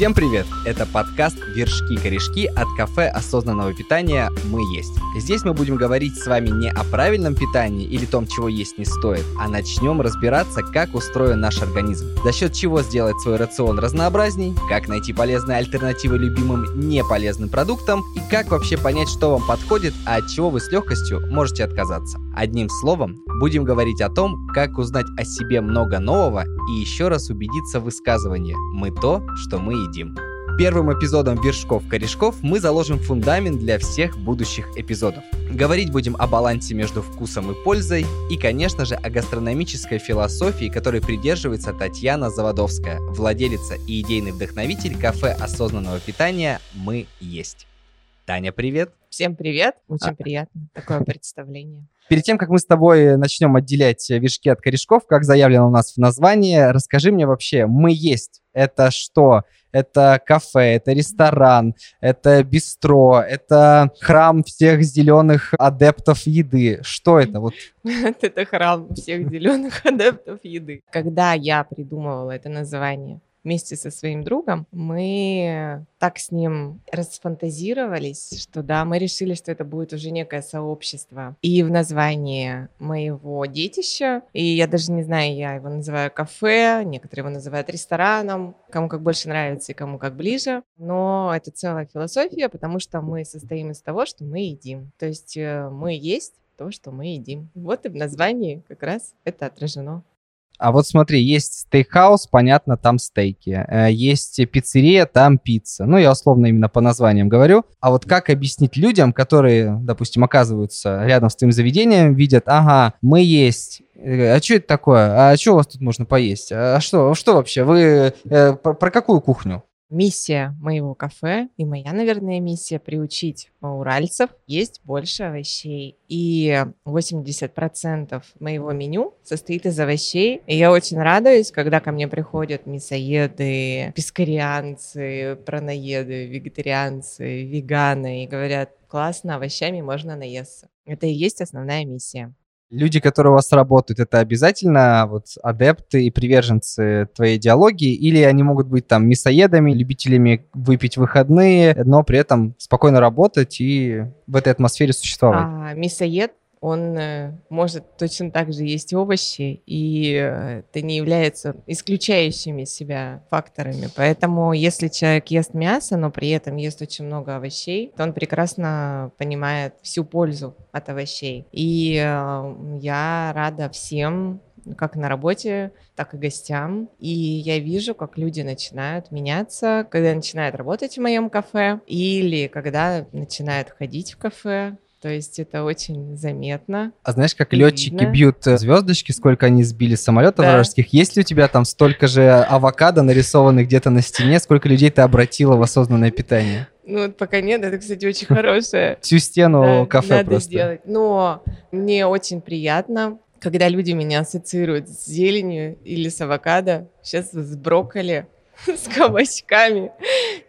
Всем привет! Это подкаст «Вершки-корешки» от кафе осознанного питания «Мы есть». Здесь мы будем говорить с вами не о правильном питании или том, чего есть не стоит, а начнем разбираться, как устроен наш организм, за счет чего сделать свой рацион разнообразней, как найти полезные альтернативы любимым неполезным продуктам и как вообще понять, что вам подходит, а от чего вы с легкостью можете отказаться. Одним словом, будем говорить о том, как узнать о себе много нового и еще раз убедиться в высказывании «Мы то, что мы едим». Первым эпизодом «Вершков-корешков» мы заложим фундамент для всех будущих эпизодов. Говорить будем о балансе между вкусом и пользой и, конечно же, о гастрономической философии, которой придерживается Татьяна Заводовская, владелица и идейный вдохновитель кафе осознанного питания «Мы есть». Таня, привет! Всем привет! Очень а... приятно такое представление. Перед тем, как мы с тобой начнем отделять вишки от корешков, как заявлено у нас в названии, расскажи мне вообще, мы есть, это что? Это кафе, это ресторан, это бистро, это храм всех зеленых адептов еды. Что это? Вот. Это храм всех зеленых адептов еды. Когда я придумывала это название, вместе со своим другом, мы так с ним расфантазировались, что да, мы решили, что это будет уже некое сообщество. И в названии моего детища, и я даже не знаю, я его называю кафе, некоторые его называют рестораном, кому как больше нравится и кому как ближе, но это целая философия, потому что мы состоим из того, что мы едим. То есть э, мы есть то, что мы едим. Вот и в названии как раз это отражено. А вот смотри, есть стейкхаус, понятно, там стейки. Э, есть пиццерия, там пицца. Ну, я условно именно по названиям говорю. А вот как объяснить людям, которые, допустим, оказываются рядом с твоим заведением, видят, ага, мы есть а что это такое? А что у вас тут можно поесть? А что, что вообще? Вы э, про, про какую кухню? Миссия моего кафе и моя, наверное, миссия приучить уральцев есть больше овощей. И 80% моего меню состоит из овощей. И я очень радуюсь, когда ко мне приходят мясоеды, пескарианцы, праноеды, вегетарианцы, веганы и говорят, классно, овощами можно наесться. Это и есть основная миссия. Люди, которые у вас работают, это обязательно вот адепты и приверженцы твоей идеологии, или они могут быть там мясоедами, любителями выпить выходные, но при этом спокойно работать и в этой атмосфере существовать? А, мясоед он э, может точно так же есть овощи, и э, это не является исключающими себя факторами. Поэтому если человек ест мясо, но при этом ест очень много овощей, то он прекрасно понимает всю пользу от овощей. И э, я рада всем как на работе, так и гостям. И я вижу, как люди начинают меняться, когда начинают работать в моем кафе или когда начинают ходить в кафе, то есть это очень заметно. А знаешь, как летчики видно. бьют э, звездочки, сколько они сбили самолетов да. вражеских? Есть ли у тебя там столько же авокадо нарисованных где-то на стене? Сколько людей ты обратила в осознанное питание? Ну, пока нет, это, кстати, очень хорошее. Всю стену кафе надо просто. сделать. Но мне очень приятно, когда люди меня ассоциируют с зеленью или с авокадо, сейчас с брокколи. с кабачками.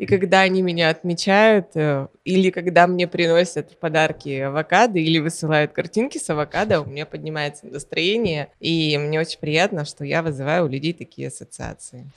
И когда они меня отмечают, э, или когда мне приносят в подарки авокадо, или высылают картинки с авокадо, у меня поднимается настроение, и мне очень приятно, что я вызываю у людей такие ассоциации.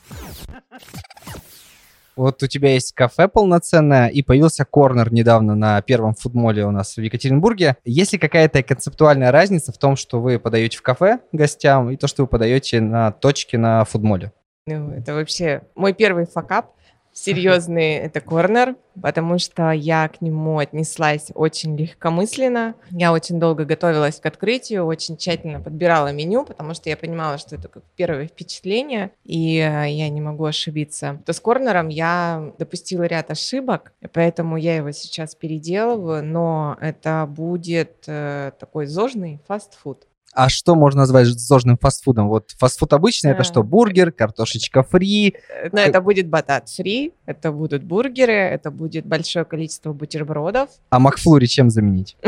Вот у тебя есть кафе полноценное, и появился корнер недавно на первом футмоле у нас в Екатеринбурге. Есть ли какая-то концептуальная разница в том, что вы подаете в кафе гостям, и то, что вы подаете на точке на футболе? Ну, это вообще мой первый факап серьезный это корнер, потому что я к нему отнеслась очень легкомысленно. Я очень долго готовилась к открытию, очень тщательно подбирала меню, потому что я понимала, что это как первое впечатление, и э, я не могу ошибиться. То с корнером я допустила ряд ошибок, поэтому я его сейчас переделываю, но это будет э, такой зожный фастфуд. А что можно назвать сложным фастфудом? Вот фастфуд обычный, а. это что, бургер, картошечка фри? Э, ну, это будет батат фри, это будут бургеры, это будет большое количество бутербродов. А Макфлури чем заменить?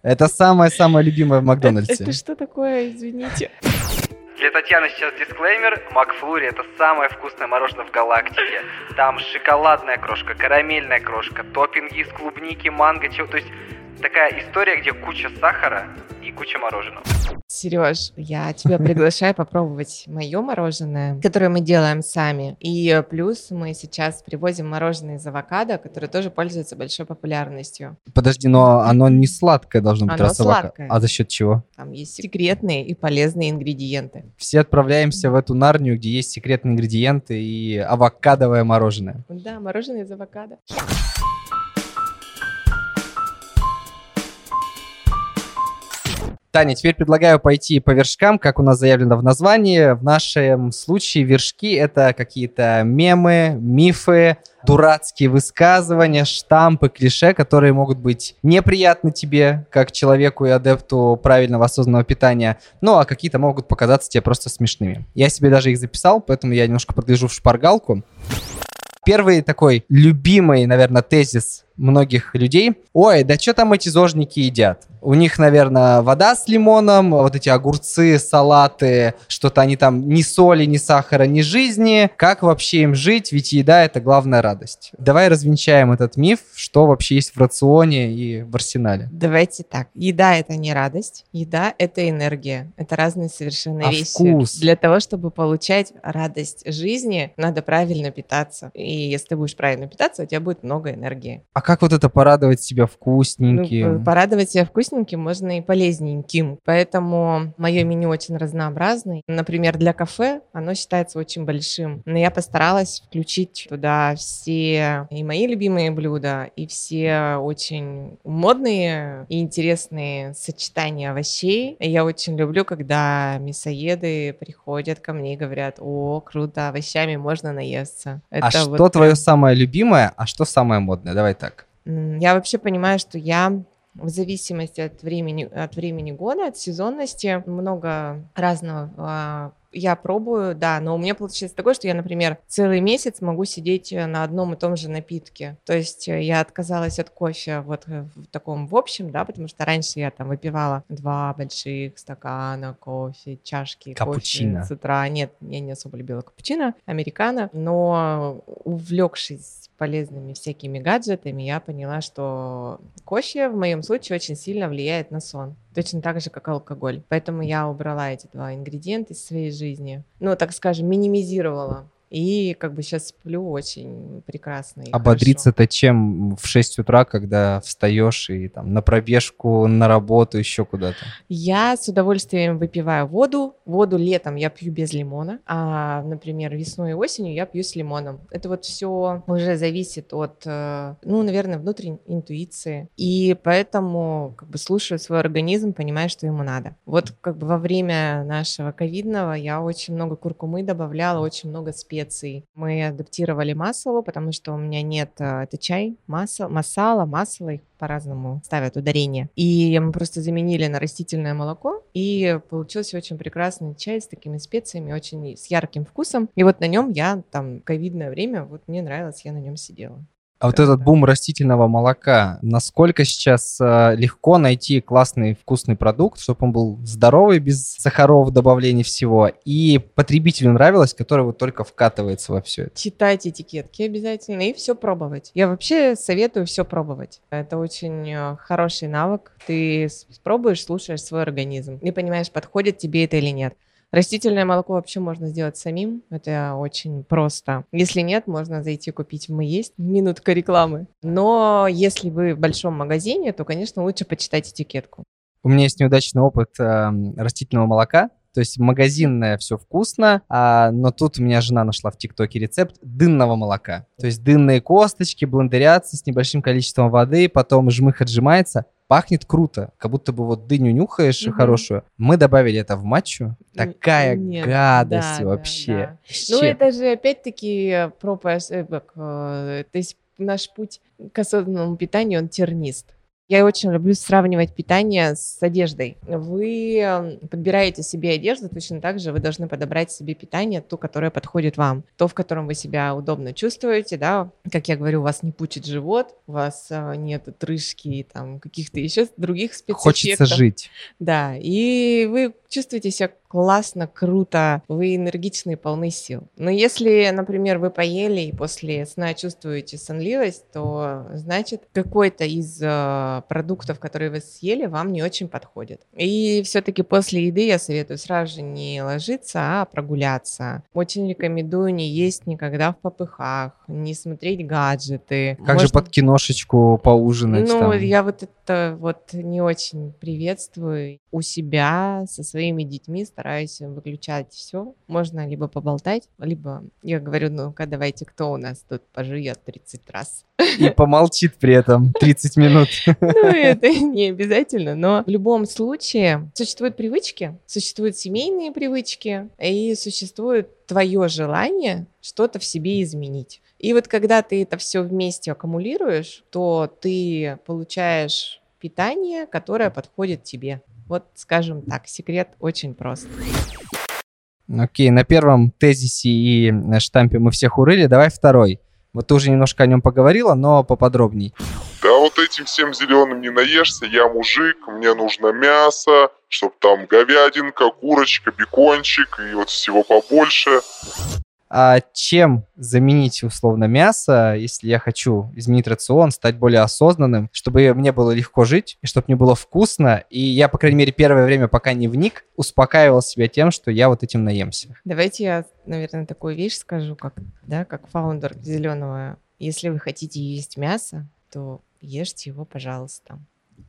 Это самое-самое любимое в Макдональдсе. Это что такое, извините? Для Татьяны сейчас дисклеймер. Макфлури – это самое вкусное мороженое в галактике. Там шоколадная крошка, карамельная крошка, топпинги из клубники, манго, чего. То есть Такая история, где куча сахара и куча мороженого. Сереж, я тебя приглашаю попробовать мое мороженое, которое мы делаем сами. И плюс мы сейчас привозим мороженое из авокадо, которое тоже пользуется большой популярностью. Подожди, но оно не сладкое должно быть, Оно раз сладкое. А за счет чего? Там есть секретные и полезные ингредиенты. Все отправляемся в эту нарнию, где есть секретные ингредиенты и авокадовое мороженое. Да, мороженое из авокадо. Таня, теперь предлагаю пойти по вершкам, как у нас заявлено в названии. В нашем случае вершки — это какие-то мемы, мифы, дурацкие высказывания, штампы, клише, которые могут быть неприятны тебе, как человеку и адепту правильного осознанного питания, ну а какие-то могут показаться тебе просто смешными. Я себе даже их записал, поэтому я немножко подгляжу в шпаргалку. Первый такой любимый, наверное, тезис многих людей. Ой, да что там эти зожники едят? У них, наверное, вода с лимоном, вот эти огурцы, салаты, что-то они там ни соли, ни сахара, ни жизни. Как вообще им жить? Ведь еда — это главная радость. Давай развенчаем этот миф, что вообще есть в рационе и в арсенале. Давайте так. Еда это не радость, еда это энергия. Это разные совершенно А вещи. вкус? Для того, чтобы получать радость жизни, надо правильно питаться. И если ты будешь правильно питаться, у тебя будет много энергии. А как вот это порадовать себя Ну, вкусненьким? п- порадовать себя вкусненьким можно и полезненьким. Поэтому мое меню очень разнообразное. Например, для кафе оно считается очень большим. Но я постаралась включить туда все и мои любимые блюда, и все очень модные и интересные сочетания овощей. Я очень люблю, когда мясоеды приходят ко мне и говорят, о, круто, овощами можно наесться. а Это что вот твое прям- самое любимое, а что самое модное? Давай так. Я вообще понимаю, что я в зависимости от времени, от времени года, от сезонности, много разного а, я пробую, да, но у меня получается такое, что я, например, целый месяц могу сидеть э, на одном и том же напитке. То есть э, я отказалась от кофе вот э, в таком в общем, да, потому что раньше я там выпивала два больших стакана кофе, чашки Капучино. кофе с утра. Нет, я не особо любила капучино, американо, но увлекшись полезными всякими гаджетами, я поняла, что кофе в моем случае очень сильно влияет на сон. Точно так же, как алкоголь. Поэтому я убрала эти два ингредиента из своей жизни. Ну, так скажем, минимизировала. И как бы сейчас сплю очень прекрасно. и Ободриться-то чем в 6 утра, когда встаешь и там на пробежку, на работу, еще куда-то? Я с удовольствием выпиваю воду. Воду летом я пью без лимона, а, например, весной и осенью я пью с лимоном. Это вот все уже зависит от, э, ну, наверное, внутренней интуиции. И поэтому как бы слушаю свой организм, понимаю, что ему надо. Вот как бы во время нашего ковидного я очень много куркумы добавляла, очень много специй. Мы адаптировали масло, потому что у меня нет, э, это чай, масло, масала, масло, их по-разному ставят ударение. И мы просто заменили на растительное молоко, и получился очень прекрасный чай с такими специями, очень с ярким вкусом. И вот на нем я там ковидное время, вот мне нравилось, я на нем сидела. А вот этот бум растительного молока, насколько сейчас э, легко найти классный вкусный продукт, чтобы он был здоровый, без сахаров, добавлений всего, и потребителю нравилось, который вот только вкатывается во все это? Читать этикетки обязательно и все пробовать. Я вообще советую все пробовать. Это очень э, хороший навык. Ты пробуешь, слушаешь свой организм и понимаешь, подходит тебе это или нет. Растительное молоко вообще можно сделать самим. Это очень просто. Если нет, можно зайти купить «Мы есть». Минутка рекламы. Но если вы в большом магазине, то, конечно, лучше почитать этикетку. У меня есть неудачный опыт э, растительного молока. То есть магазинное все вкусно, а, но тут у меня жена нашла в ТикТоке рецепт дынного молока. То есть дынные косточки блендерятся с небольшим количеством воды, потом жмых отжимается. Пахнет круто, как будто бы вот дыню нюхаешь Мгм. хорошую. Мы добавили это в матчу. Такая Нет, гадость да, да, вообще. да. Ну, Вообще. это же опять-таки про пос- э, э, то есть наш путь к осознанному питанию, он тернист. Я очень люблю сравнивать питание с одеждой. Вы подбираете себе одежду, точно так же вы должны подобрать себе питание, то, которое подходит вам, то, в котором вы себя удобно чувствуете, да, как я говорю, у вас не пучит живот, у вас э, нет отрыжки и там каких-то еще других спецэффектов. Хочется жить. Да, и вы чувствуете себя классно, круто, вы энергичны и полны сил. Но если, например, вы поели и после сна чувствуете сонливость, то значит какой-то из э, продуктов, которые вы съели, вам не очень подходит. И все-таки после еды я советую сразу же не ложиться, а прогуляться. Очень рекомендую не есть никогда в попыхах, не смотреть гаджеты. Как Можно... же под киношечку поужинать? Ну, там? я вот это вот не очень приветствую. У себя со своими детьми стараюсь выключать все. Можно либо поболтать, либо я говорю, ну-ка, давайте, кто у нас тут пожует 30 раз. И помолчит при этом 30 минут. Ну, это не обязательно, но в любом случае существуют привычки, существуют семейные привычки, и существует твое желание что-то в себе изменить. И вот когда ты это все вместе аккумулируешь, то ты получаешь питание, которое подходит тебе. Вот, скажем так, секрет очень прост. Окей, на первом тезисе и штампе мы всех урыли. Давай второй. Вот ты уже немножко о нем поговорила, но поподробней. Да вот этим всем зеленым не наешься, я мужик, мне нужно мясо, чтобы там говядинка, курочка, бекончик и вот всего побольше а чем заменить условно мясо, если я хочу изменить рацион, стать более осознанным, чтобы мне было легко жить, и чтобы мне было вкусно, и я, по крайней мере, первое время, пока не вник, успокаивал себя тем, что я вот этим наемся. Давайте я, наверное, такую вещь скажу, как, да, как фаундер зеленого. Если вы хотите есть мясо, то ешьте его, пожалуйста.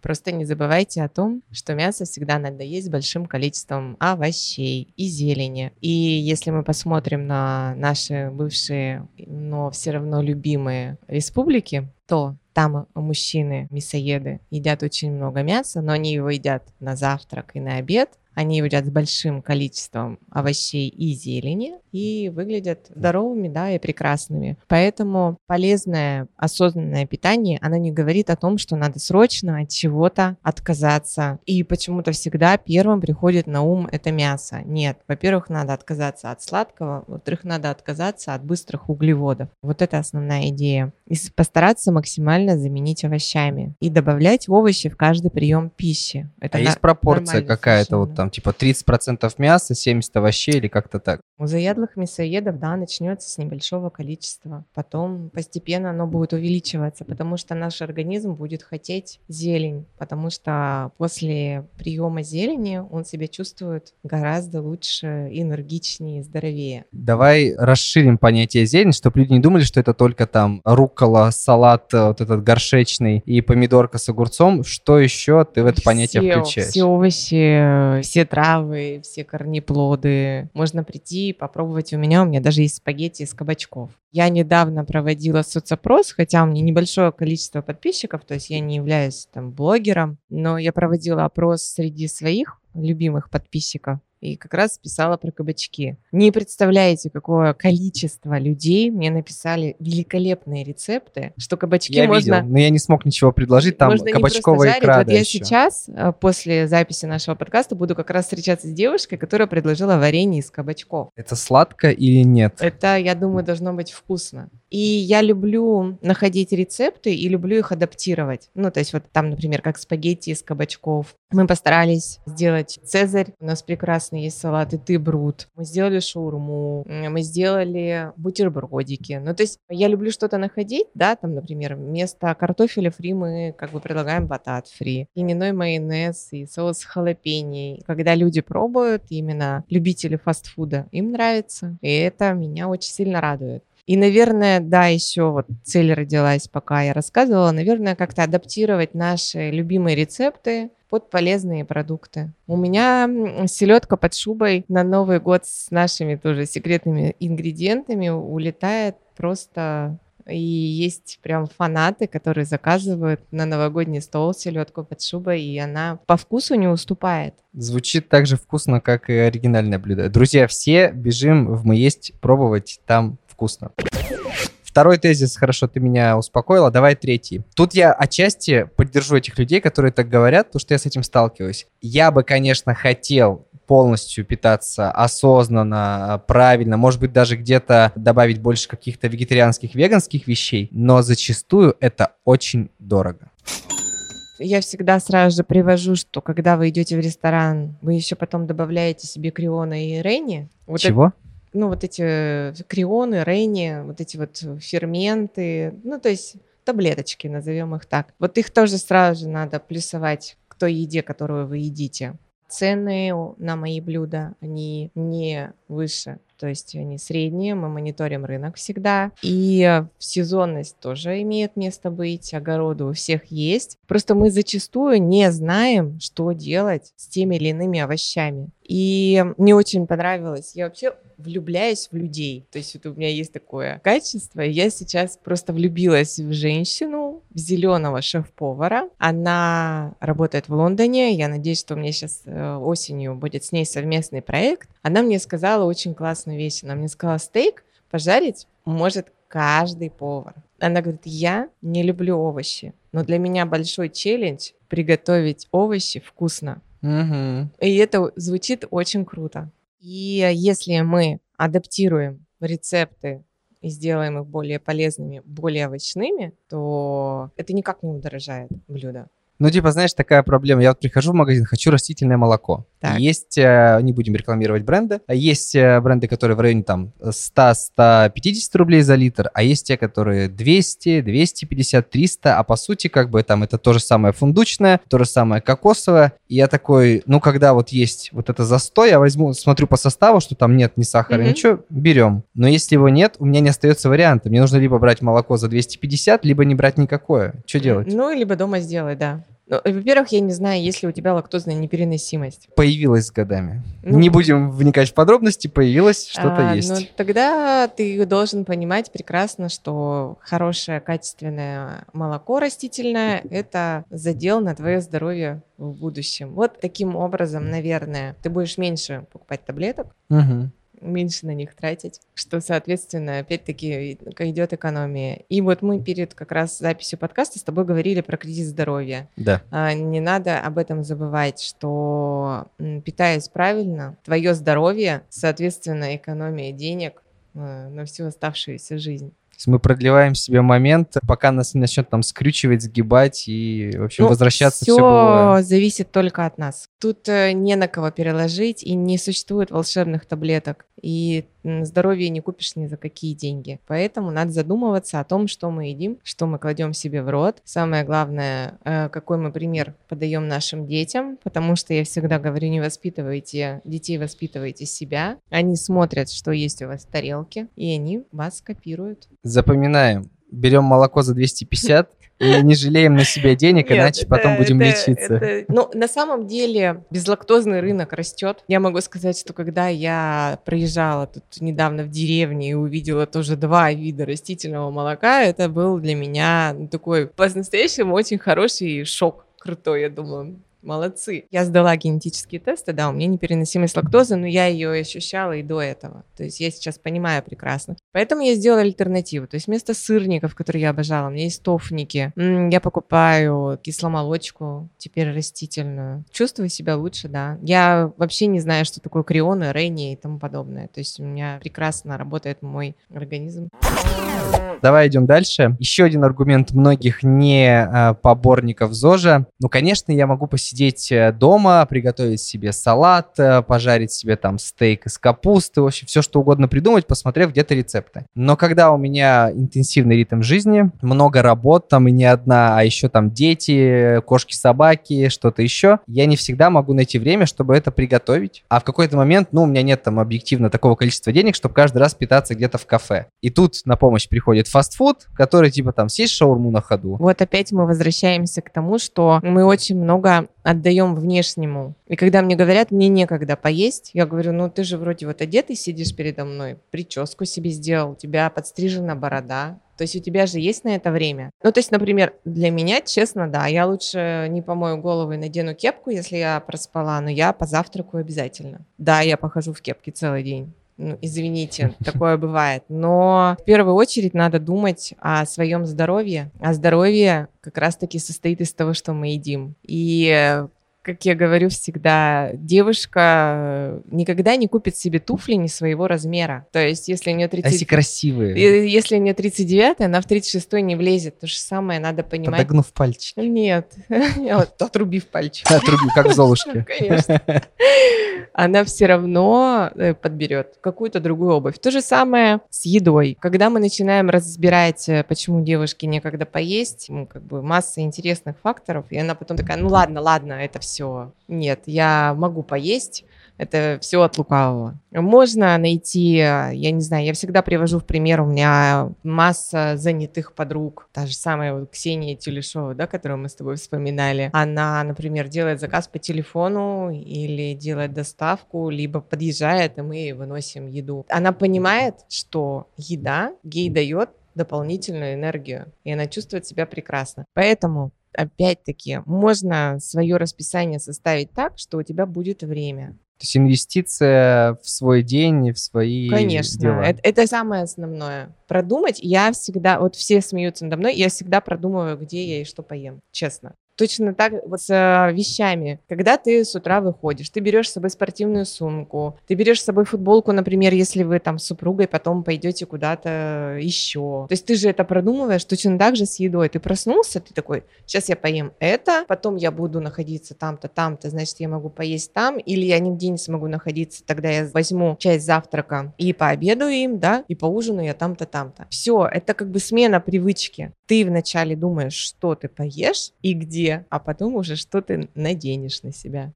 Просто не забывайте о том, что мясо всегда надо есть большим количеством овощей и зелени. И если мы посмотрим на наши бывшие, но все равно любимые республики, то там мужчины, мясоеды, едят очень много мяса, но они его едят на завтрак и на обед, они едят с большим количеством овощей и зелени и выглядят здоровыми, да, и прекрасными. Поэтому полезное осознанное питание, оно не говорит о том, что надо срочно от чего-то отказаться. И почему-то всегда первым приходит на ум это мясо. Нет, во-первых, надо отказаться от сладкого, во-вторых, надо отказаться от быстрых углеводов. Вот это основная идея. И постараться максимально заменить овощами и добавлять овощи в каждый прием пищи. Это а на- есть пропорция какая-то вот там типа 30% мяса, 70 овощей или как-то так? У заядлых мясоедов, да, начнется с небольшого количества. Потом постепенно оно будет увеличиваться, потому что наш организм будет хотеть зелень, потому что после приема зелени он себя чувствует гораздо лучше, энергичнее, здоровее. Давай расширим понятие зелень, чтобы люди не думали, что это только там рукола, салат, э, вот этот горшечный и помидорка с огурцом. Что еще ты в это понятие все, включаешь? Все овощи, все травы, все корнеплоды. Можно прийти и попробовать у меня. У меня даже есть спагетти из кабачков. Я недавно проводила соцопрос, хотя у меня небольшое количество подписчиков, то есть я не являюсь там блогером, но я проводила опрос среди своих любимых подписчиков и как раз писала про кабачки. Не представляете, какое количество людей мне написали великолепные рецепты, что кабачки я можно... Видел, но я не смог ничего предложить, там можно кабачковая икра. Вот я еще. сейчас, э, после записи нашего подкаста, буду как раз встречаться с девушкой, которая предложила варенье из кабачков. Это сладко или нет? Это, я думаю, должно быть вкусно. И я люблю находить рецепты и люблю их адаптировать. Ну, то есть вот там, например, как спагетти из кабачков. Мы постарались сделать цезарь. У нас прекрасный есть салат и ты брут. Мы сделали шаурму. Мы сделали бутербродики. Ну, то есть я люблю что-то находить, да, там, например, вместо картофеля фри мы как бы предлагаем батат фри. Льняной майонез и соус халапеньи. Когда люди пробуют, именно любители фастфуда, им нравится. И это меня очень сильно радует. И, наверное, да, еще вот цель родилась, пока я рассказывала, наверное, как-то адаптировать наши любимые рецепты под полезные продукты. У меня селедка под шубой на Новый год с нашими тоже секретными ингредиентами улетает просто и есть прям фанаты, которые заказывают на новогодний стол селедку под шубой, и она по вкусу не уступает. Звучит так же вкусно, как и оригинальное блюдо. Друзья, все бежим в «Мы есть» пробовать, там вкусно. Второй тезис, хорошо, ты меня успокоила, давай третий. Тут я отчасти поддержу этих людей, которые так говорят, потому что я с этим сталкиваюсь. Я бы, конечно, хотел полностью питаться осознанно, правильно, может быть, даже где-то добавить больше каких-то вегетарианских, веганских вещей, но зачастую это очень дорого. Я всегда сразу же привожу, что когда вы идете в ресторан, вы еще потом добавляете себе криона и рейни. Вот Чего? это- ну, вот эти э, крионы, рейни, вот эти вот ферменты, ну, то есть таблеточки, назовем их так. Вот их тоже сразу же надо плюсовать к той еде, которую вы едите. Цены на мои блюда, они не выше, то есть они средние, мы мониторим рынок всегда. И сезонность тоже имеет место быть, огороды у всех есть. Просто мы зачастую не знаем, что делать с теми или иными овощами. И мне очень понравилось. Я вообще влюбляюсь в людей. То есть вот у меня есть такое качество. Я сейчас просто влюбилась в женщину, зеленого шеф-повара. Она работает в Лондоне. Я надеюсь, что у меня сейчас э, осенью будет с ней совместный проект. Она мне сказала очень классную вещь. Она мне сказала, стейк пожарить может каждый повар. Она говорит, я не люблю овощи, но для меня большой челлендж приготовить овощи вкусно. Мгм. И это звучит очень круто. И если мы адаптируем рецепты и сделаем их более полезными, более овощными, то это никак не удорожает блюдо. Ну, типа, знаешь, такая проблема. Я вот прихожу в магазин, хочу растительное молоко. Так. Есть, э, не будем рекламировать бренды, а есть э, бренды, которые в районе там 100-150 рублей за литр, а есть те, которые 200, 250, 300, а по сути, как бы там это то же самое фундучное, то же самое кокосовое. И я такой, ну, когда вот есть вот это застой, я возьму, смотрю по составу, что там нет ни сахара, Мгм. ничего, берем. Но если его нет, у меня не остается варианта. Мне нужно либо брать молоко за 250, либо не брать никакое. Что делать? Ну, либо дома сделать, да. Ну, во-первых, я не знаю, есть ли у тебя лактозная непереносимость. появилась с годами. Ну, Не будем вникать в подробности, появилось, что-то А, есть. Ну, тогда ты должен понимать прекрасно, что хорошее качественное молоко растительное – это задел на твое здоровье в будущем. Вот таким образом, наверное, ты будешь меньше покупать таблеток, Мгм. Меньше на них тратить, что, соответственно, опять-таки идет экономия. И вот мы перед как раз записью подкаста с тобой говорили про кризис здоровья. Да. А, Не надо об этом забывать, что питаясь правильно, твое здоровье, соответственно, экономия денег э, на всю оставшуюся жизнь. Мы продлеваем себе момент, пока нас не начнет там скрючивать, сгибать и, в общем, Ну, возвращаться все было. зависит только от нас. Тут э, не на кого переложить, и не существует волшебных таблеток. И здоровье не купишь ни за какие деньги. Поэтому надо задумываться о том, что мы едим, что мы кладем себе в рот. Самое главное, э, какой мы пример подаем нашим детям, потому что я всегда говорю, не воспитывайте детей, воспитывайте себя. Они смотрят, что есть у вас в тарелке, и они вас копируют. Запоминаем. Берем молоко за 250 и не жалеем на себя денег, Нет, иначе это- потом будем это- лечиться. это- Ну, на самом деле, безлактозный рынок растет. Я могу сказать, что когда я проезжала тут недавно в деревне и увидела тоже два вида растительного молока, это был для меня ну, такой по-настоящему очень хороший шок. Крутой, я думаю. Молодцы. Я сдала генетические тесты, да, у меня непереносимость лактозы, но я ее ощущала и до этого. То есть я сейчас понимаю прекрасно. Поэтому я сделала альтернативу. То есть вместо сырников, которые я обожала, у меня есть тофники. Я покупаю кисломолочку, теперь растительную. Чувствую себя лучше, да. Я вообще не знаю, что такое крионы, рейни и тому подобное. То есть у меня прекрасно работает мой организм. Давай идем дальше. Еще один аргумент многих не а, поборников ЗОЖа. Ну, конечно, я могу посидеть э, дома, приготовить себе салат, э, пожарить себе там стейк из капусты, вообще все что угодно придумать, посмотрев где-то рецепты. Но когда у меня интенсивный ритм жизни, много работ там и не одна, а еще там дети, кошки-собаки, что-то еще, я не всегда могу найти время, чтобы это приготовить. А в какой-то момент, ну, у меня нет там объективно такого количества денег, чтобы каждый раз питаться где-то в кафе. И тут на помощь приходит фастфуд, который типа там съесть шаурму на ходу. Вот опять мы возвращаемся к тому, что мы очень много отдаем внешнему. И когда мне говорят, мне некогда поесть, я говорю, ну ты же вроде вот одетый сидишь передо мной, прическу себе сделал, у тебя подстрижена борода, то есть у тебя же есть на это время. Ну, то есть, например, для меня, честно, да, я лучше не помою голову и надену кепку, если я проспала, но я позавтракаю обязательно. Да, я похожу в кепке целый день. Ну, извините, такое бывает. Но в первую очередь надо думать о своем здоровье. А здоровье как раз-таки состоит из того, что мы едим. И как я говорю всегда, девушка э, никогда не купит себе туфли не своего размера. То есть, если у нее 30... А если красивые, И Если у нее 39, она в 36 не влезет. То же самое надо понимать. подогнув пальчики. Нет, отрубив пальчик. Отрубил, как в Золушке. Конечно. Она все равно э, подберет какую-то другую обувь. То же самое с едой. Когда мы начинаем разбирать, э, почему девушке некогда поесть, ну, как бы масса интересных факторов, и она потом такая, ну ладно, ладно, это все. Нет, я могу поесть, это все от лукавого. Можно найти, я не знаю, я всегда привожу в пример, у меня масса занятых подруг, та же самая вот Ксения Тюлешова, да, которую мы с тобой вспоминали. Она, например, делает заказ по телефону или делает доставку, либо подъезжает, и мы выносим еду. Она понимает, что еда ей дает дополнительную энергию, и она чувствует себя прекрасно. Поэтому опять-таки, можно свое расписание составить так, что у тебя будет время. То есть инвестиция в свой день, в свои Конечно, дела. это, это самое основное. Продумать, я всегда, вот все смеются надо мной, я всегда продумываю, где я и что поем, честно. Точно так вот с э, вещами. Когда ты с утра выходишь, ты берешь с собой спортивную сумку, ты берешь с собой футболку, например, если вы там с супругой потом пойдете куда-то еще. То есть ты же это продумываешь точно так же с едой. Ты проснулся, ты такой, сейчас я поем это, потом я буду находиться там-то, там-то, значит, я могу поесть там, или я нигде не смогу находиться, тогда я возьму часть завтрака и пообедаю им, да, и поужинаю я там-то, там-то. Все, это как бы смена привычки. Ты вначале думаешь, что ты поешь и где, а потом уже что ты наденешь на себя.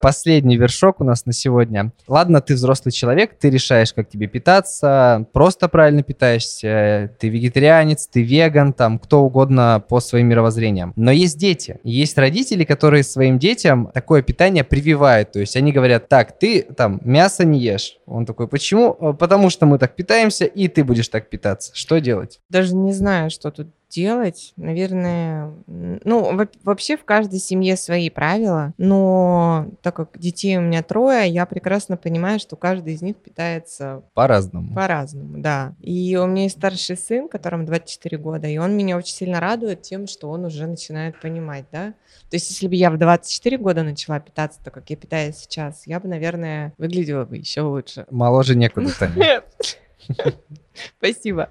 Последний вершок у нас на сегодня. Ладно, ты взрослый человек, ты решаешь, как тебе питаться, просто правильно питаешься, ты вегетарианец, ты веган, там, кто угодно по своим мировоззрениям. Но есть дети, есть родители, которые своим детям такое питание прививают. То есть они говорят, так, ты там мясо не ешь. Он такой, почему? Потому что мы так питаемся, и ты будешь так питаться. Что делать? Даже не знаю, что тут делать, наверное, ну, во- вообще в каждой семье свои правила, но так как детей у меня трое, я прекрасно понимаю, что каждый из них питается По-разному. по-разному, да. И у меня есть старший сын, которому 24 года, и он меня очень сильно радует тем, что он уже начинает понимать, да. То есть если бы я в 24 года начала питаться так, как я питаюсь сейчас, я бы, наверное, выглядела бы еще лучше. Моложе некуда, Таня. Спасибо.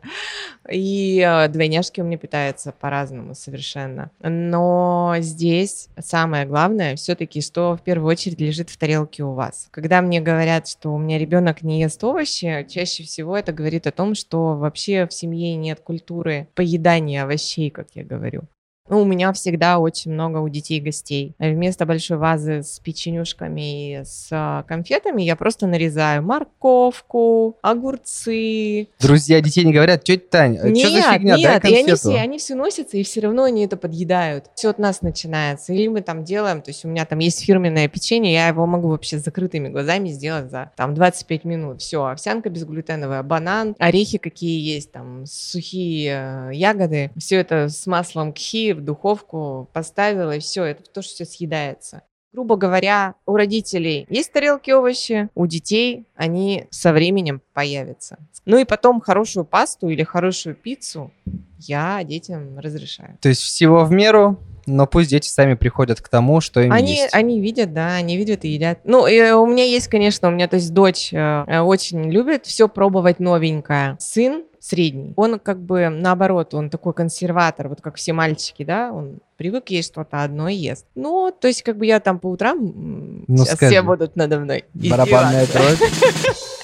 И э, двойняшки у меня питаются по-разному совершенно. Но здесь самое главное все-таки, что в первую очередь лежит в тарелке у вас. Когда мне говорят, что у меня ребенок не ест овощи, чаще всего это говорит о том, что вообще в семье нет культуры поедания овощей, как я говорю. Ну, у меня всегда очень много у детей гостей. Вместо большой вазы с печенюшками и с а, конфетами я просто нарезаю морковку, огурцы. Друзья детей не говорят, тетя Таня, что Нет, за фигня, дай нет, и они конфету. все, они все носятся, и все равно они это подъедают. Все от нас начинается. Или мы там делаем, то есть у меня там есть фирменное печенье, я его могу вообще с закрытыми глазами сделать за там 25 минут. Все, овсянка безглютеновая, банан, орехи какие есть, там сухие э, ягоды. Все это с маслом кхи в духовку поставила, и все, это тоже все съедается. Грубо говоря, у родителей есть тарелки овощи, у детей они со временем появятся. Ну и потом хорошую пасту или хорошую пиццу я детям разрешаю. То есть всего в меру, но пусть дети сами приходят к тому, что им Они, есть. они видят, да, они видят и едят. Ну, и у меня есть, конечно, у меня, то есть дочь э, э, очень любит все пробовать новенькое. Сын средний, он как бы наоборот, он такой консерватор, вот как все мальчики, да, он привык есть что-то одно и ест. Ну, то есть как бы я там по утрам, Ну, сейчас скажи. все будут надо мной Барабанная дробь.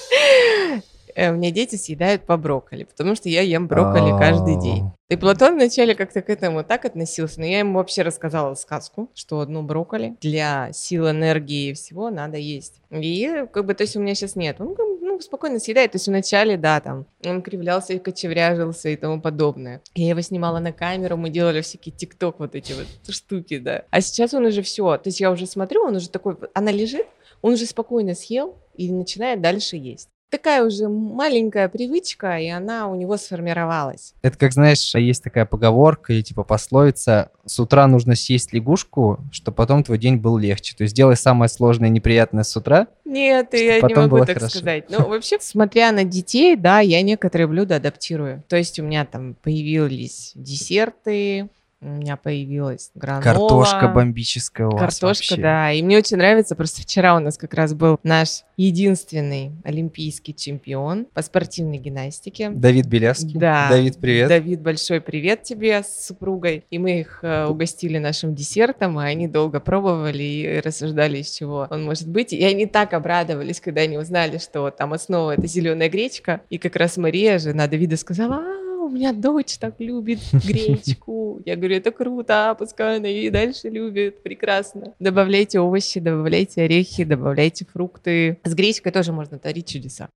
Э, Мне дети съедают по брокколи, потому что я ем брокколи каждый день. А. И Платон вначале как-то к этому так относился, но я ему вообще рассказала сказку, что одну брокколи для сил, энергии и всего надо есть. И как бы, то есть у меня сейчас нет. Он ну, спокойно съедает. То есть вначале, да, там, он кривлялся и кочевряжился и тому подобное. Я его снимала на камеру, мы делали всякие тикток вот эти вот штуки, да. А сейчас он уже все. То есть я уже смотрю, он уже такой, она лежит, он уже спокойно съел и начинает дальше есть. Такая уже маленькая привычка, и она у него сформировалась. Это как, знаешь, есть такая поговорка и типа пословица «С утра нужно съесть лягушку, чтобы потом твой день был легче». То есть делай самое сложное и неприятное с утра. Нет, я не могу так хорошо. сказать. Ну, вообще, смотря на детей, да, я некоторые блюда адаптирую. То есть у меня там появились десерты, у меня появилась гранола. Картошка бомбическая у вас Картошка, вообще. да. И мне очень нравится, просто вчера у нас как раз был наш единственный олимпийский чемпион по спортивной гимнастике. Давид Белевский. Да. Давид, привет. Давид, большой привет тебе с супругой. И мы их э, угостили нашим десертом, и они долго пробовали и рассуждали, из чего он может быть. И они так обрадовались, когда они узнали, что там основа это зеленая гречка. И как раз Мария, жена Давида, сказала, а, меня дочь так любит гречку. Я говорю, это круто, пускай она и дальше любит, прекрасно. Добавляйте овощи, добавляйте орехи, добавляйте фрукты. С гречкой тоже можно творить чудеса.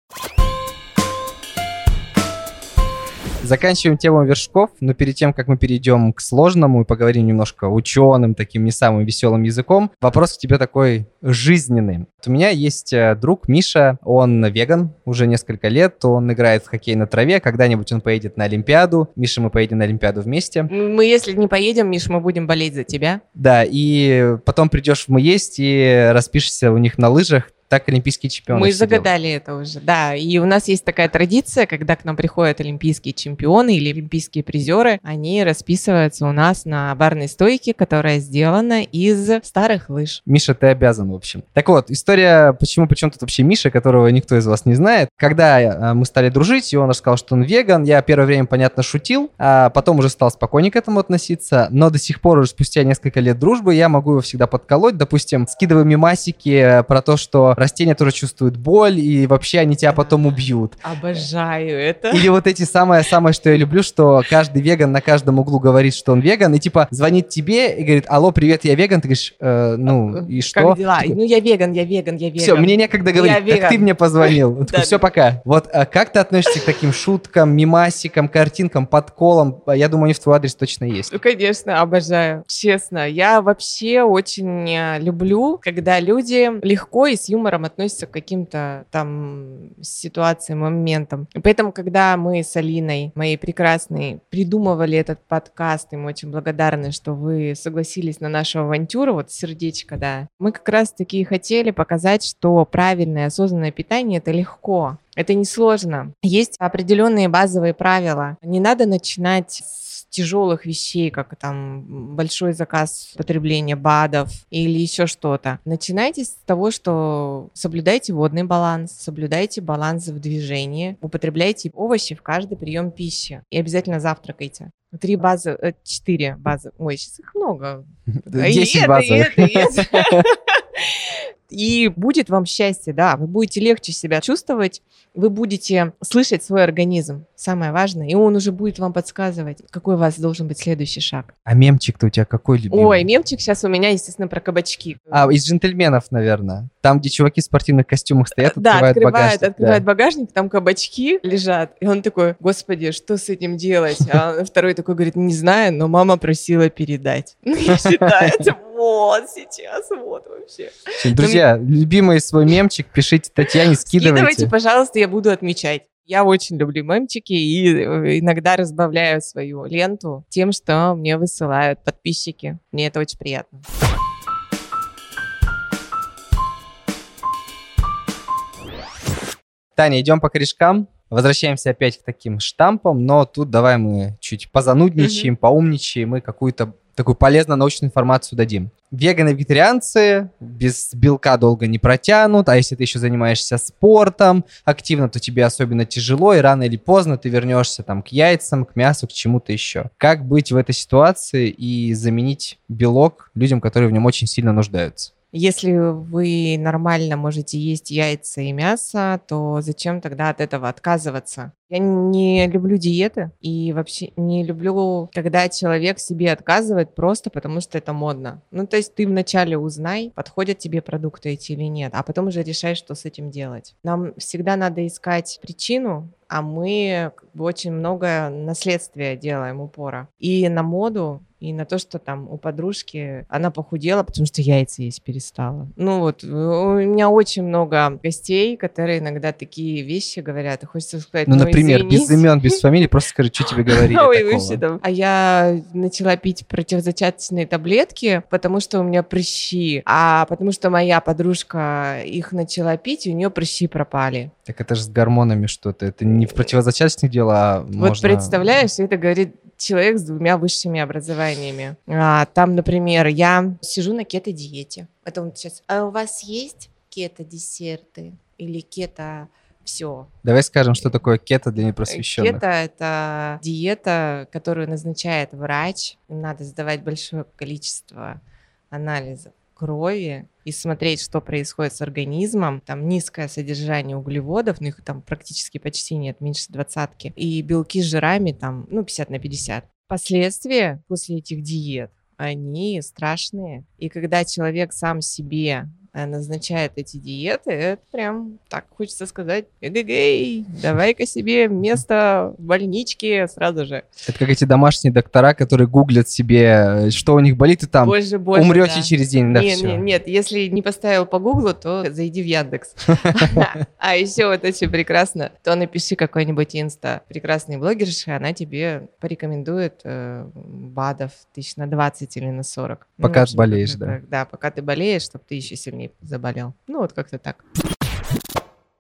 Заканчиваем тему вершков, но перед тем, как мы перейдем к сложному и поговорим немножко ученым, таким не самым веселым языком, вопрос к тебе такой жизненный. Вот у меня есть э, друг Миша, он веган уже несколько лет, он играет в хоккей на траве, когда-нибудь он поедет на Олимпиаду, Миша, мы поедем на Олимпиаду вместе. Мы, если не поедем, Миш, мы будем болеть за тебя. Да, и потом придешь в «Мы есть» и распишешься у них на лыжах, так олимпийский чемпион. Мы загадали это уже, да. И у нас есть такая традиция, когда к нам приходят олимпийские чемпионы или олимпийские призеры, они расписываются у нас на барной стойке, которая сделана из старых лыж. Миша, ты обязан, в общем. Так вот, история, почему, почему тут вообще Миша, которого никто из вас не знает. Когда э, мы стали дружить, и он рассказал, что он веган, я первое время, понятно, шутил, а потом уже стал спокойнее к этому относиться, но до сих пор, уже спустя несколько лет дружбы, я могу его всегда подколоть, допустим, скидываю мимасики про то, что растения тоже чувствуют боль, и вообще они тебя потом убьют. Обожаю это. Или вот эти самое-самое, что я люблю, что каждый веган на каждом углу говорит, что он веган, и типа звонит тебе и говорит, алло, привет, я веган, ты говоришь, «Э, ну и что? Как дела? Ну, я веган, я веган, я веган. Все, мне некогда говорить, так веган. ты мне позвонил. Да. Все, пока. Вот а как ты относишься к таким шуткам, мимасикам, картинкам, подколам? Я думаю, они в твой адрес точно есть. Ну, конечно, обожаю. Честно, я вообще очень э, люблю, когда люди легко и с юмором относятся к каким-то там ситуациям, моментам. Поэтому, когда мы с Алиной, моей прекрасной, придумывали этот подкаст, и мы очень благодарны, что вы согласились на нашу авантюру, вот сердечко, да, мы как раз-таки хотели показать, что правильное осознанное питание — это легко. Это несложно. Есть определенные базовые правила. Не надо начинать с тяжелых вещей, как там большой заказ потребления БАДов или еще что-то. Начинайте с того, что соблюдайте водный баланс, соблюдайте баланс в движении, употребляйте овощи в каждый прием пищи и обязательно завтракайте. Три базы, э, четыре базы. Ой, сейчас их много. 10 это, и базовых. это, и это. И будет вам счастье, да, вы будете легче себя чувствовать, вы будете слышать свой организм, самое важное, и он уже будет вам подсказывать, какой у вас должен быть следующий шаг. А мемчик-то у тебя какой любимый? Ой, мемчик сейчас у меня, естественно, про кабачки. А, из джентльменов, наверное. Там, где чуваки в спортивных костюмах стоят, да, открывают багажник. да. открывает багажник, там кабачки лежат, и он такой, господи, что с этим делать? А второй такой говорит, не знаю, но мама просила передать. Ну, я считаю, это вот сейчас, вот вообще. Друзья, любимый свой мемчик пишите Татьяне, скидывайте. Скидывайте, пожалуйста, я буду отмечать. Я очень люблю мемчики и э, иногда разбавляю свою ленту тем, что мне высылают подписчики. Мне это очень приятно. Таня, идем по корешкам. Возвращаемся опять к таким штампам, но тут давай мы чуть позанудничаем, поумничаем и какую-то такую полезную научную информацию дадим. Веганы вегетарианцы без белка долго не протянут, а если ты еще занимаешься спортом активно, то тебе особенно тяжело, и рано или поздно ты вернешься там к яйцам, к мясу, к чему-то еще. Как быть в этой ситуации и заменить белок людям, которые в нем очень сильно нуждаются? Если вы нормально можете есть яйца и мясо, то зачем тогда от этого отказываться? Я не люблю диеты и вообще не люблю, когда человек себе отказывает просто потому, что это модно. Ну, то есть ты вначале узнай, подходят тебе продукты эти или нет, а потом уже решай, что с этим делать. Нам всегда надо искать причину, а мы очень много на следствие делаем упора. И на моду, и на то, что там у подружки она похудела, потому что яйца есть перестала. Ну вот, у меня очень много гостей, которые иногда такие вещи говорят, и хочется сказать, Ну, например, извинись». без имен, без фамилий, просто скажи, что тебе говорили Ой, такого. вообще там. А я начала пить противозачаточные таблетки, потому что у меня прыщи, а потому что моя подружка их начала пить, и у нее прыщи пропали. Так это же с гормонами что-то. Это не в противозачаточных дело, а Вот можно- представляешь, это говорит человек с двумя высшими образованиями. А, там, например, я сижу на кето-диете. Это он сейчас, а у вас есть кето-десерты или кето все. Давай скажем, что такое кето для непросвещенных. Кето – это диета, которую назначает врач. Надо сдавать большое количество анализов крови и смотреть, что происходит с организмом. Там низкое содержание углеводов, ну их там практически почти нет, меньше двадцатки. И белки с жирами там, ну, 50 на 50. Последствия после этих диет, они страшные. И когда человек сам себе назначает эти диеты, это прям так хочется сказать, эгэгэй, давай-ка себе место в больничке сразу же. Это как эти домашние доктора, которые гуглят себе, э, что у них болит, и там боже, боже, умрете да. через день. Да, нет, нет, нет, если не поставил по гуглу, то зайди в Яндекс. А еще вот очень прекрасно, то напиши какой-нибудь инста прекрасный блогерши, она тебе порекомендует э, БАДов тысяч на 20 или на 40. Пока ну, болеешь, да. Да, пока ты болеешь, чтобы ты еще сильнее заболел. Ну, вот как-то так.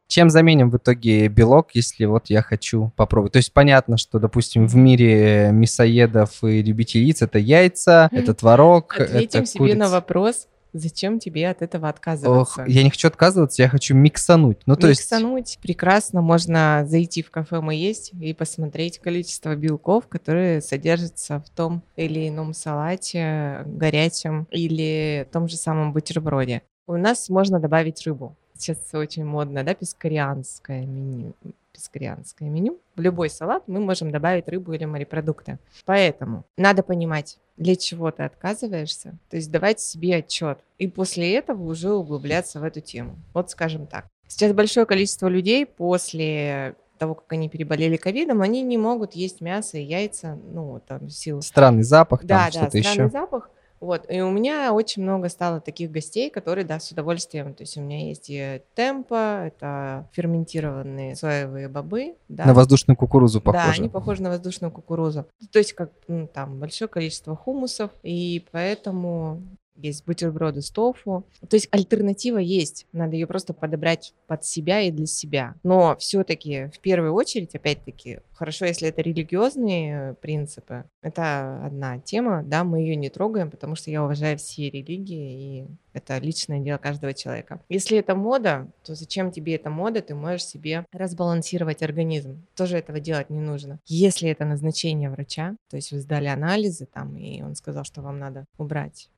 Чем заменим в итоге белок, если вот я хочу попробовать? То есть понятно, что, допустим, в мире мясоедов и любителей яиц это яйца, это творог, Ответим это себе курица. на вопрос, Зачем тебе от этого отказываться? Ох, я не хочу отказываться, я хочу миксануть. Ну, то миксануть есть... прекрасно. Можно зайти в кафе «Мы есть» и посмотреть количество белков, которые содержатся в том или ином салате, горячем или том же самом бутерброде. У нас можно добавить рыбу. Сейчас очень модно, да, пескарианское меню. Пескарианское меню. В любой салат мы можем добавить рыбу или морепродукты. Поэтому надо понимать, для чего ты отказываешься. То есть давать себе отчет. И после этого уже углубляться в эту тему. Вот скажем так. Сейчас большое количество людей после того, как они переболели ковидом, они не могут есть мясо и яйца, ну, там, сил. Странный запах, да, там да, что-то странный еще. запах. Вот, и у меня очень много стало таких гостей, которые, да, с удовольствием, то есть у меня есть и темпа, это ферментированные соевые бобы, да. На воздушную кукурузу похоже. Да, они похожи на воздушную кукурузу. То есть как ну, там большое количество хумусов, и поэтому есть бутерброды с тофу. То есть альтернатива есть, надо ее просто подобрать под себя и для себя. Но все-таки в первую очередь, опять-таки, хорошо, если это религиозные принципы, это одна тема, да, мы ее не трогаем, потому что я уважаю все религии, и это личное дело каждого человека. Если это мода, то зачем тебе эта мода? Ты можешь себе разбалансировать организм. Тоже этого делать не нужно. Если это назначение врача, то есть вы сдали анализы там, и он сказал, что вам надо убрать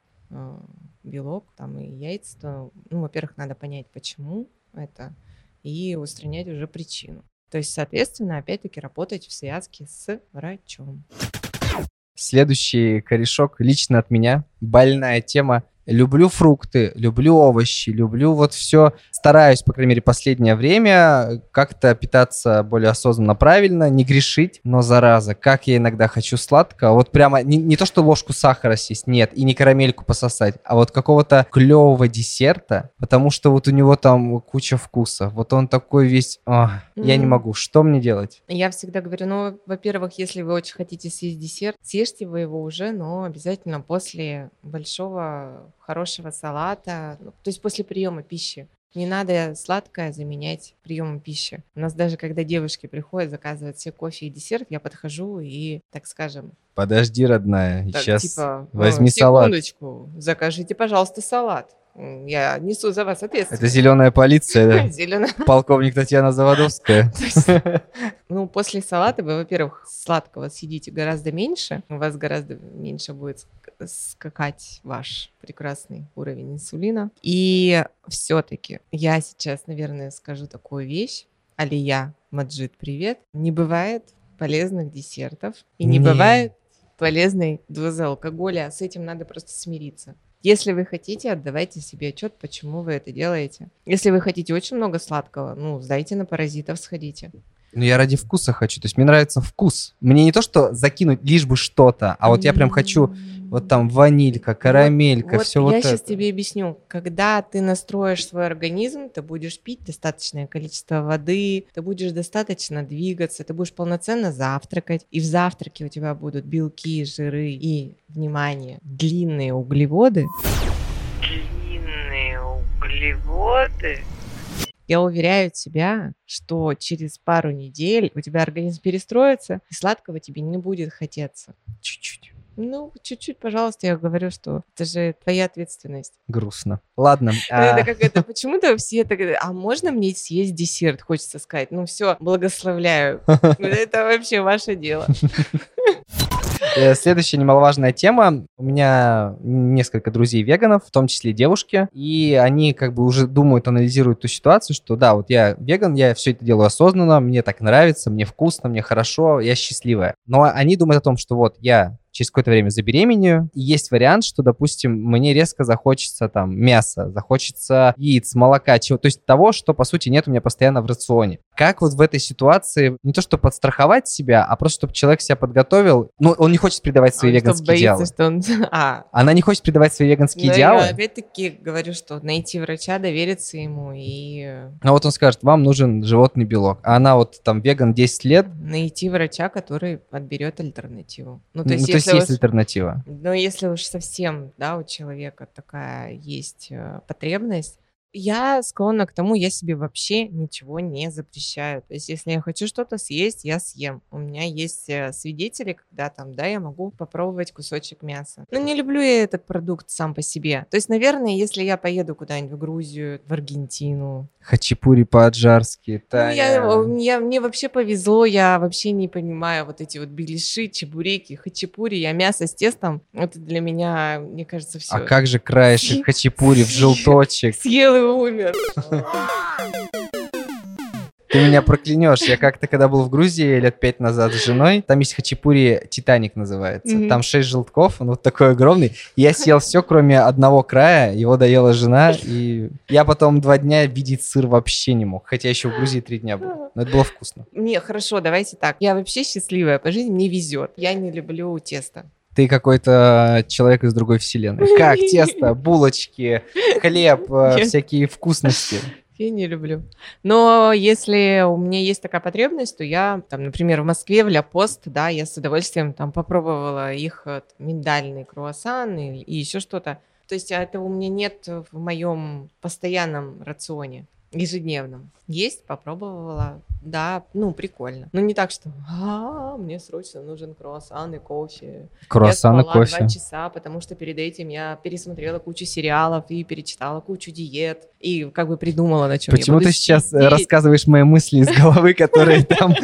белок там и яйца, то, ну, во-первых, надо понять, почему это, и устранять уже причину. То есть, соответственно, опять-таки работать в связке с врачом. Следующий корешок лично от меня. Больная тема люблю фрукты, люблю овощи, люблю вот все. Стараюсь, по крайней мере, последнее время как-то питаться более осознанно, правильно, не грешить. Но, зараза, как я иногда хочу сладкого. Вот прямо не, не то, что ложку сахара съесть, нет, и не карамельку пососать, а вот какого-то клевого десерта, потому что вот у него там куча вкуса. Вот он такой весь... Ох, mm-hmm. Я не могу. Что мне делать? Я всегда говорю, ну, во-первых, если вы очень хотите съесть десерт, съешьте вы его уже, но обязательно после большого хорошего салата, ну, то есть после приема пищи. Не надо сладкое заменять приемом пищи. У нас даже когда девушки приходят, заказывают все кофе и десерт, я подхожу и, так скажем... Подожди, родная, так, сейчас типа, возьми ну, салат. Секундочку, закажите, пожалуйста, салат. Я несу за вас ответственность. Это зеленая полиция, да? Полковник Татьяна Заводовская. Ну, после салата вы, во-первых, сладкого съедите гораздо меньше, у вас гораздо меньше будет скакать ваш прекрасный уровень инсулина. И все-таки я сейчас, наверное, скажу такую вещь. Алия, Маджид, привет. Не бывает полезных десертов и не, не бывает полезной дозы алкоголя. С этим надо просто смириться. Если вы хотите, отдавайте себе отчет, почему вы это делаете. Если вы хотите очень много сладкого, ну, сдайте на паразитов, сходите. Ну, я ради вкуса хочу. То есть мне нравится вкус. Мне не то, что закинуть лишь бы что-то, а вот я прям хочу вот там ванилька, карамелька, вот, все вот, вот я это. сейчас тебе объясню. Когда ты настроишь свой организм, ты будешь пить достаточное количество воды, ты будешь достаточно двигаться, ты будешь полноценно завтракать, и в завтраке у тебя будут белки, жиры и, внимание, длинные углеводы. Длинные углеводы? Я уверяю тебя, что через пару недель у тебя организм перестроится, и сладкого тебе не будет хотеться. Чуть-чуть. Ну, чуть-чуть, пожалуйста, я говорю, что это же твоя ответственность. Грустно. Ладно. Ну, а, Это как это, почему-то все так, а можно мне съесть десерт, хочется сказать. Ну все, благословляю. Это вообще ваше дело. Э, Следующая немаловажная тема. У меня несколько друзей веганов, в том числе девушки, и они как бы уже думают, анализируют ту ситуацию, что да, вот я веган, я все это делаю осознанно, мне так нравится, мне вкусно, мне хорошо, я счастливая. Но они думают о том, что вот я через какое-то время забеременею, и есть вариант, что, допустим, мне резко захочется там мяса, захочется яиц, молока, чего, то есть того, что, по сути, нет у меня постоянно в рационе. Как вот в этой ситуации не то, что подстраховать себя, а просто, чтобы человек себя подготовил, ну, он не хочет предавать свои Он что, веганские идеалы. боится, что он... А, Она не хочет предавать свои веганские ну, идеалы, я опять-таки говорю, что найти врача, довериться ему и но вот он скажет, вам нужен животный белок, а она вот там веган 10 лет, найти врача, который подберет альтернативу. Ну, ну, то есть, то есть уж- альтернатива. Но если уж совсем, да, у человека такая есть э, потребность, я склонна к тому, я себе вообще ничего не запрещаю. То есть, если я хочу что-то съесть, я съем. У меня есть э, свидетели, когда там, да, я могу попробовать кусочек мяса. Но не люблю я этот продукт сам по себе. То есть, наверное, если я поеду куда-нибудь в Грузию, в Аргентину, Хачапури по-аджарски, ну, я, Таня. я- мне вообще повезло, я вообще не понимаю вот эти вот беляши, чебуреки, хачапури, я мясо с тестом, это для меня, мне кажется, все. А как же краешек хачапури в желточек? Съел и умер. Ты меня проклянешь. Я как-то, когда был в Грузии лет пять назад с женой, там есть хачапури Титаник называется. Мгм. Там шесть желтков, он вот такой огромный. Я съел все, кроме одного края. Его доела жена. И я потом два дня видеть сыр вообще не мог. Хотя еще в Грузии три дня был. Но это было вкусно. Не, хорошо, давайте так. Я вообще счастливая по жизни, мне везет. Я не люблю тесто. Ты какой-то человек из другой вселенной. Как тесто, булочки, хлеб, э, всякие вкусности. Я не люблю. Но если у меня есть такая потребность, то я, там, например, в Москве в Ля Пост, да, я с удовольствием там попробовала их э, миндальный круассан и, и еще что-то. То есть этого у меня нет в моем постоянном рационе, ежедневном. Есть, попробовала, да, ну, прикольно. Но не так, что «А, мне срочно нужен круассан и кофе. Круассан и я спала кофе. два часа, потому что перед этим я пересмотрела кучу сериалов и перечитала кучу диет. И как бы придумала, на чем Почему я ты сейчас э, сидеть. рассказываешь мои мысли из головы, которые там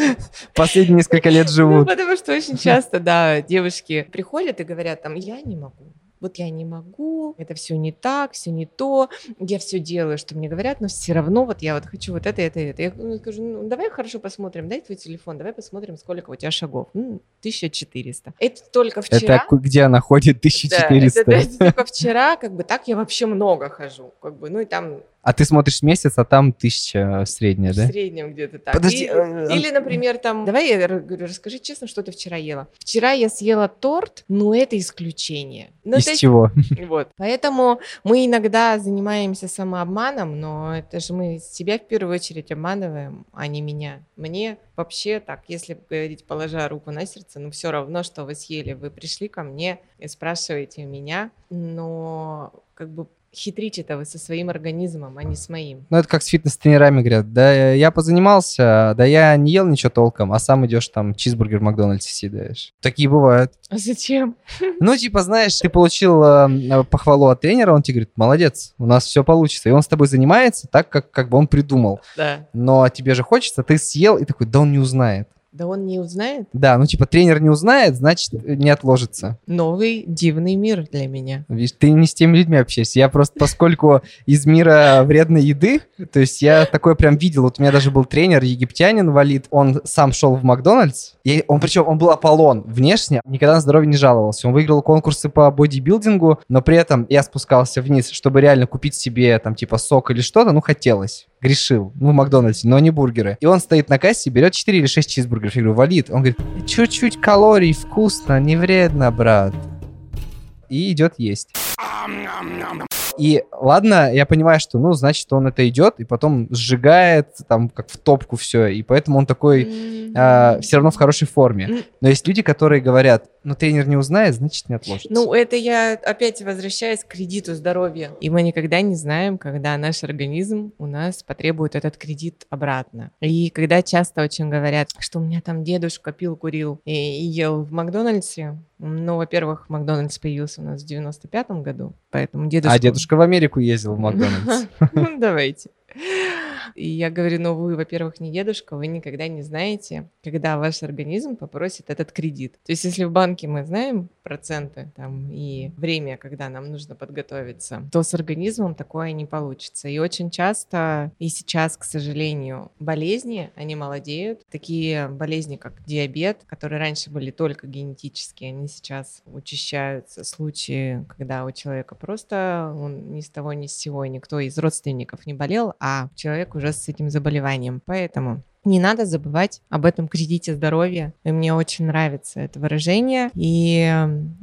последние несколько лет Ну, живут? потому что очень часто, да, девушки приходят и говорят там, я не могу. Вот я не могу, это все не так, все не то, я все делаю, что мне говорят, но все равно вот я вот хочу вот это, это, это. Я ну, скажу, ну давай хорошо посмотрим, дай твой телефон, давай посмотрим, сколько у тебя шагов. «М, 1400. Это только вчера. Это где она ходит Да, 1400? это, это только вчера, как бы так я вообще много хожу, как бы, ну и там А ты смотришь месяц, а там 1000 средняя, в да? среднем где-то так. Подожди, И- э, Или, например, там, давай я говорю, расскажи честно, что ты вчера ела. Вчера я съела торт, но это исключение. Ну, Из есть, чего? Вот. Поэтому мы иногда занимаемся самообманом, но это же мы себя в первую очередь обманываем, а не меня. Мне вообще так, если говорить, положа руку на сердце, ну все равно, что вы съели, вы пришли ко мне и спрашиваете меня, но как бы хитрите-то вы со своим организмом, а не с моим. Ну, это как с фитнес-тренерами говорят. Да, я позанимался, да я не ел ничего толком, а сам идешь там чизбургер в Макдональдсе съедаешь. Такие бывают. А зачем? Ну, типа, знаешь, ты получил э, похвалу от тренера, он тебе говорит, молодец, у нас все получится. И он с тобой занимается так, как, как бы он придумал. Да. Но тебе же хочется, ты съел и такой, да он не узнает. Да он не узнает. Да, ну типа тренер не узнает, значит не отложится. Новый дивный мир для меня. Видишь, ты не с теми людьми общаешься. Я просто, поскольку из мира вредной еды, то есть я такое прям видел. Вот у меня даже был тренер, египтянин, валид. Он сам шел в Макдональдс. И он, причем, он был Аполлон внешне, никогда на здоровье не жаловался. Он выиграл конкурсы по бодибилдингу, но при этом я спускался вниз, чтобы реально купить себе там типа сок или что-то, ну хотелось. Грешил, ну, в Макдональдсе, но не бургеры. И он стоит на кассе, берет 4 или 6 чизбургеров. Я говорю, валид. Он говорит, чуть-чуть калорий, вкусно, не вредно, брат. И идет есть. И ладно, я понимаю, что, ну, значит, он это идет, и потом сжигает, там, как в топку все, и поэтому он такой М. все равно в хорошей форме. Но есть люди, которые говорят, Но тренер не узнает, значит не отложится. Ну, это я опять возвращаюсь к кредиту здоровья. И мы никогда не знаем, когда наш организм у нас потребует этот кредит обратно. И когда часто очень говорят, что у меня там дедушка пил, курил и, ел в Макдональдсе, ну, во-первых, Макдональдс появился у нас в 95-м году, поэтому дедушка... А дедушка в Америку ездил в Макдональдс. Давайте. И я говорю, ну вы, во-первых, не дедушка, вы никогда не знаете, когда ваш организм попросит этот кредит. То есть если в банке мы знаем проценты там, и время, когда нам нужно подготовиться, то с организмом такое не получится. И очень часто, и сейчас, к сожалению, болезни, они молодеют. Такие болезни, как диабет, которые раньше были только генетические, они сейчас учащаются. Случаи, когда у человека просто он ни с того ни с сего, никто из родственников не болел, а человек уже с этим заболеванием. Поэтому не надо забывать об этом кредите здоровья. И мне очень нравится это выражение. И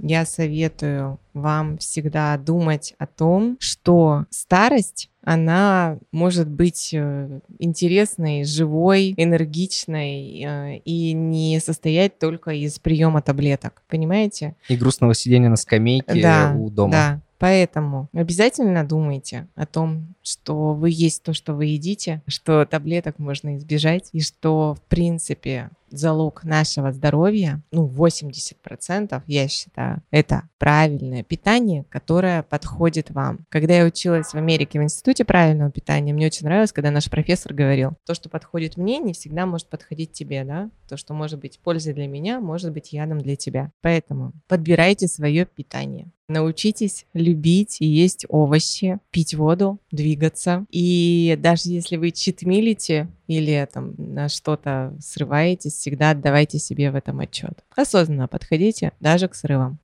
я советую вам всегда думать о том, что старость она может быть э, интересной, живой, энергичной э, и не состоять только из приема таблеток. Понимаете? И грустного сидения на скамейке да, у дома. Да, Поэтому обязательно думайте о том, что вы есть то, что вы едите, что таблеток можно избежать, и что, в принципе, залог нашего здоровья, ну, 80%, я считаю, это правильное питание, которое подходит вам. Когда я училась в Америке в Институте правильного питания, мне очень нравилось, когда наш профессор говорил, то, что подходит мне, не всегда может подходить тебе, да? То, что может быть пользой для меня, может быть ядом для тебя. Поэтому подбирайте свое питание. Научитесь любить и есть овощи, пить воду, двигаться. И даже если вы читмилите или там на что-то срываетесь, всегда отдавайте себе в этом отчет. Осознанно подходите даже к срывам.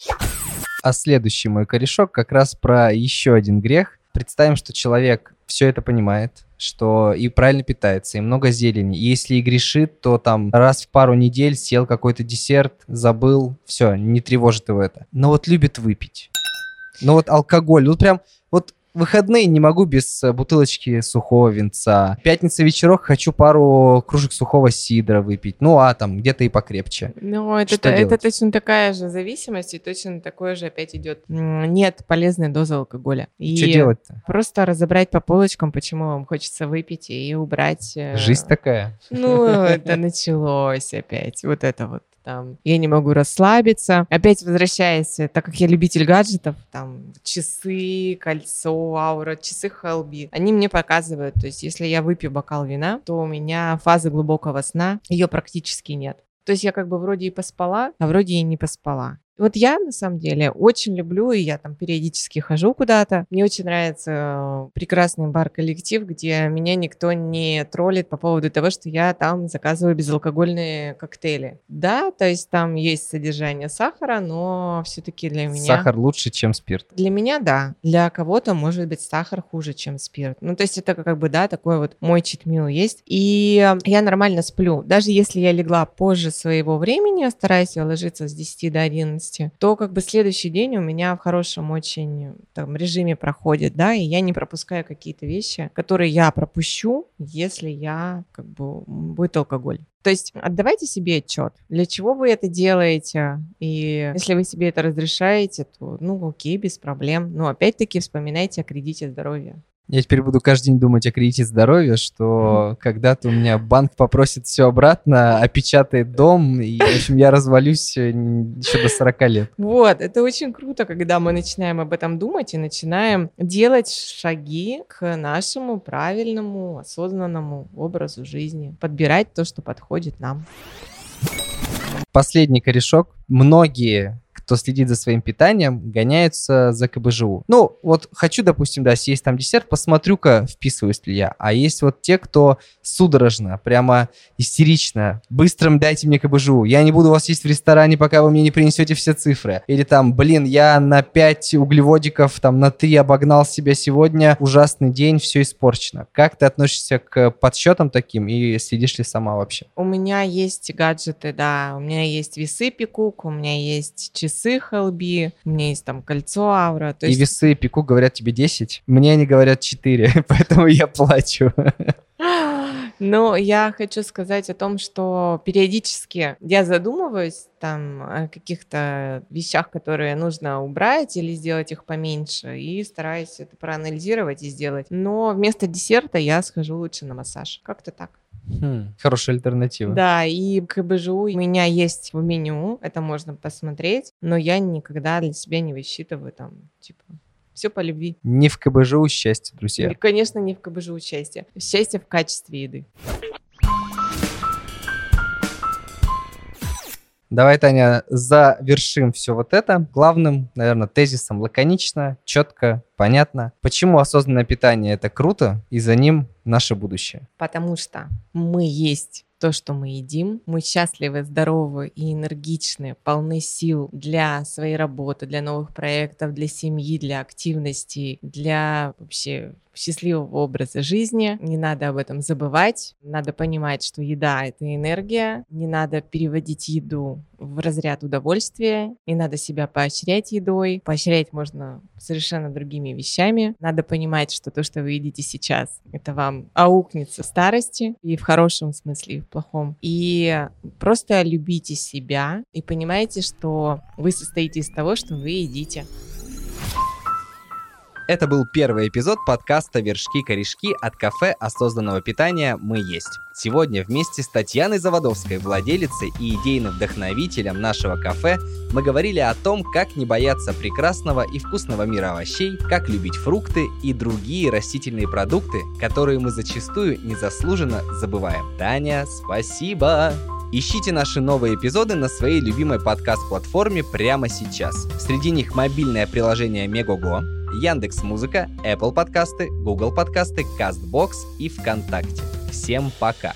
А следующий мой корешок как раз про еще один грех. Представим, что человек все это понимает, что и правильно питается, и много зелени. И если и грешит, то там раз в пару недель съел какой-то десерт, забыл, все, не тревожит его это. Но вот любит выпить. Ну вот алкоголь, вот прям, выходные не могу без э, бутылочки сухого винца. Пятница вечерок хочу пару кружек сухого сидра выпить. Ну, а там где-то и покрепче. Ну, это, это, это точно такая же зависимость, и точно такое же опять идет. Нет полезной дозы алкоголя. И Что делать-то? Просто разобрать по полочкам, почему вам хочется выпить, и убрать... Э, Жизнь такая. Ну, это началось опять. Вот это вот там, я не могу расслабиться. Опять возвращаясь, так как я любитель гаджетов, там, часы, кольцо, аура, часы Хелби, они мне показывают, то есть если я выпью бокал вина, то у меня фазы глубокого сна, ее практически нет. То есть я как бы вроде и поспала, а вроде и не поспала. Вот я, на самом деле, очень люблю, и я там периодически хожу куда-то. Мне очень нравится э, прекрасный бар-коллектив, где меня никто не троллит по поводу того, что я там заказываю безалкогольные коктейли. Да, то есть там есть содержание сахара, но все-таки для меня... Сахар лучше, чем спирт. Для меня, да. Для кого-то, может быть, сахар хуже, чем спирт. Ну, то есть это как бы, да, такой вот мой читмил есть. И я нормально сплю. Даже если я легла позже своего времени, стараюсь ложиться с 10 до 11, деятельности, то как бы следующий день у меня в хорошем очень там, режиме проходит, да, и я не пропускаю какие-то вещи, которые я пропущу, если я как бы будет алкоголь. То есть отдавайте себе отчет, для чего вы это делаете, и если вы себе это разрешаете, то, ну, окей, без проблем. Но опять-таки вспоминайте о кредите здоровья. Я теперь буду каждый день думать о кредите здоровья, что когда-то у меня банк попросит все обратно, опечатает дом, и, в общем, я развалюсь еще до 40 лет. Вот, это очень круто, когда мы начинаем об этом думать и начинаем делать шаги к нашему правильному, осознанному образу жизни, подбирать то, что подходит нам. Последний корешок. Многие кто следит за своим питанием, гоняются за КБЖУ. Ну, вот хочу, допустим, да, съесть там десерт, посмотрю-ка, вписываюсь ли я. А есть вот те, кто судорожно, прямо истерично, быстрым дайте мне КБЖУ. Я не буду вас есть в ресторане, пока вы мне не принесете все цифры. Или там, блин, я на 5 углеводиков, там, на 3 обогнал себя сегодня, ужасный день, все испорчено. Как ты относишься к подсчетам таким и следишь ли сама вообще? У меня есть гаджеты, да, у меня есть весы Пикук, у меня есть часы Хелби, у меня есть там кольцо Аура. То есть... И весы Пику говорят тебе 10, мне они говорят 4, поэтому я плачу. Но я хочу сказать о том, что периодически я задумываюсь там о каких-то вещах, которые нужно убрать или сделать их поменьше, и стараюсь это проанализировать и сделать. Но вместо десерта я схожу лучше на массаж. Как-то так. Хм, хорошая альтернатива. Да, и КБЖУ у меня есть в меню, это можно посмотреть, но я никогда для себя не высчитываю там, типа, все по любви. Не в КБЖУ счастье, друзья. И, конечно, не в КБЖУ счастье. Счастье в качестве еды. Давай, Таня, завершим все вот это главным, наверное, тезисом лаконично, четко, понятно. Почему осознанное питание это круто, и за ним наше будущее? Потому что мы есть то, что мы едим. Мы счастливы, здоровы и энергичны, полны сил для своей работы, для новых проектов, для семьи, для активности, для вообще счастливого образа жизни. Не надо об этом забывать. Надо понимать, что еда — это энергия. Не надо переводить еду в разряд удовольствия. Не надо себя поощрять едой. Поощрять можно совершенно другими вещами. Надо понимать, что то, что вы едите сейчас, это вам аукнется старости, и в хорошем смысле, и в плохом. И просто любите себя и понимайте, что вы состоите из того, что вы едите. Это был первый эпизод подкаста «Вершки-корешки» от кафе осознанного питания «Мы есть». Сегодня вместе с Татьяной Заводовской, владелицей и идейным вдохновителем нашего кафе, мы говорили о том, как не бояться прекрасного и вкусного мира овощей, как любить фрукты и другие растительные продукты, которые мы зачастую незаслуженно забываем. Таня, спасибо! Ищите наши новые эпизоды на своей любимой подкаст-платформе прямо сейчас. Среди них мобильное приложение Мегого, Яндекс Музыка, Apple подкасты, Google подкасты, Castbox и ВКонтакте. Всем пока!